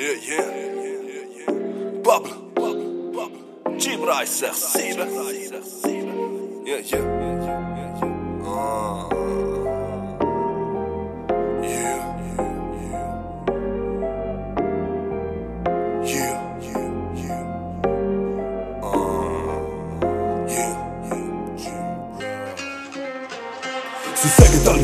Yeah, yeah, yeah, yeah. Bubble, bubble, bubble. Gibra 67. Yeah, yeah, yeah, yeah, yeah. Ah.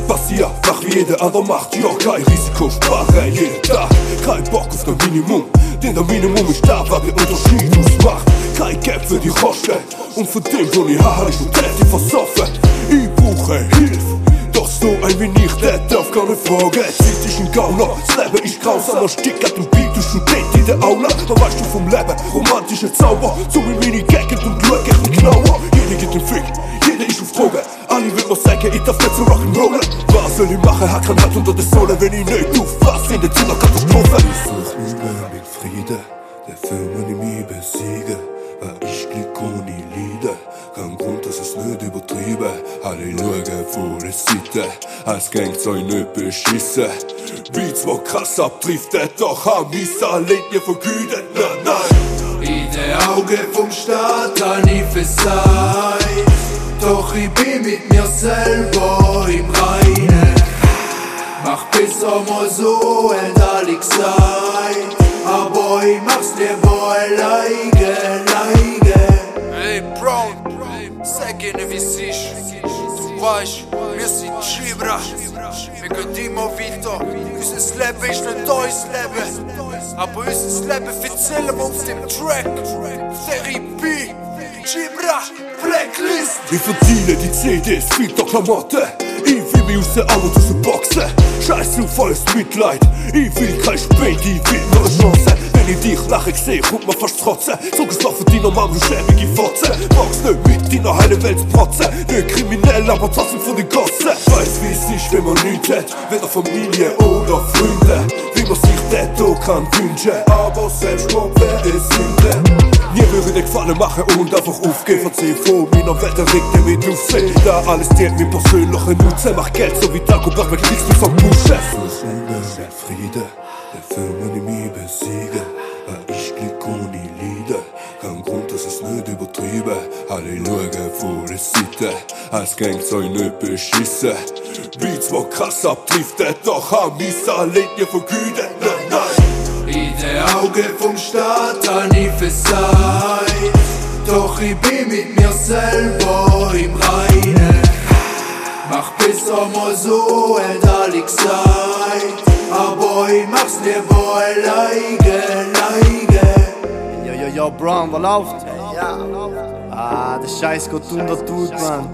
Alle passiert, mach wie jeder andere macht. Ja, kein Risiko, spare jeden Tag Kein Bock auf das Minimum Denn das Minimum ist da, was den Unterschied ausmacht Kein Geld für die Kosten Und für den, wo ich habe, ich die versoffen. Ich brauche Hilfe doch so ein ich, der darf keine Frage. Zeit ist ein Gauner, das Leben ist grausam. Man stickt an dem Beat, du studierst in der Aula. Was weißt du vom Leben, romantischer Zauber. So wie meine Gegend und schau ich nicht genauer Jeder gibt den Fick, jeder ist auf Drogen. Alle will mir sagen, ich darf nicht so rock'n'rollen. Was soll ich machen, hat kein Halt unter der Sohle Wenn ich nicht aufpasse, in der Zimmer Katastrophe Ich such nur mit Frieden, der Firma nicht mich besiegen ich Glück ohne Lieder Kein Grund, dass es nicht übertrieben Alle schauen vor der Seite Als Gang soll nicht beschissen Beats, wo krass abdriftet Doch haben wir Linie vergütet Nein, nein In den Augen vom Staat hab ich versagt. Doch ich bin mit mir selber im Reinen. Mach besser mal so, hat alle gesagt. Aber ich mach's lieber alleine, weißt, wir sind Gibra. Wir gehen immer weiter. Unser Leben ist nicht unser Leben. Aber unser Leben erzählen wir auf dem Track. Therapie, Gibra, Blacklist. Ich verdiene die CDs, viel der Aus der Armut rausboxen Scheiß auf alles Mitleid. Ich will kein Spend, ich will nur Chance. Wenn ich dich lachen sehe, kommt man fast trotzen es von deiner Mama, du schäbige Fotze Magst nicht mit deiner heilen Welt zu protzen. Nicht kriminell, aber trotzdem von den Gossen. Weiß wie es ist, wenn man nichts hat. Weder Familie oder Freunde Sich das auch kann wünschen Aber Selbstmord wäre Sünde mir würde dir Gefallen machen und einfach aufgehen. Verzeih von meiner Welt, der regt mit aufsehen Da alles dient mir persönlichen Nutzen Mach Geld so wie Dagobert, mit kriegst du vom Pushen. Versöhnen, Friede, der Firma nicht mich besiegen Weil ich Glück ohne Kein Grund, dass es nicht übertrieben Alle schauen vor der Seite Als Gang soll nicht beschissen Beats, wo krass abdriftet Doch haben wir Linie vergütet Nein, nein In den Augen vom Staat hab ich versagt. Doch ich bin mit mir selber im Reinen. Mach besser mal so, alle gesagt. Aber ich mach's lieber alleine, alleine. Yo, yo, yo, Brown, was läuft? Ah, der Scheiß geht unter tut, man.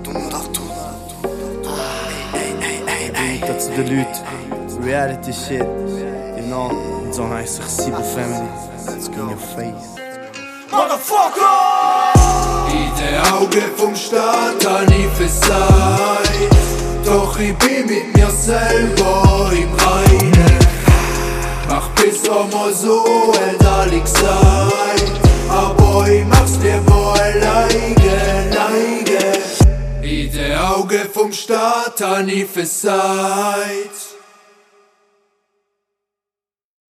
Weiter zu den Leuten. Reality shit. You know, und so heißt sich Sibu Family. Let's go in your face. In den Augen vom Staat hab ich versagt. Doch ich bin mit mir selber im Reinen. Mach besser mal so, hat alle gesagt. Aber ich mach's lieber alleine, alleine. In den Augen vom Staat hab ich versagt.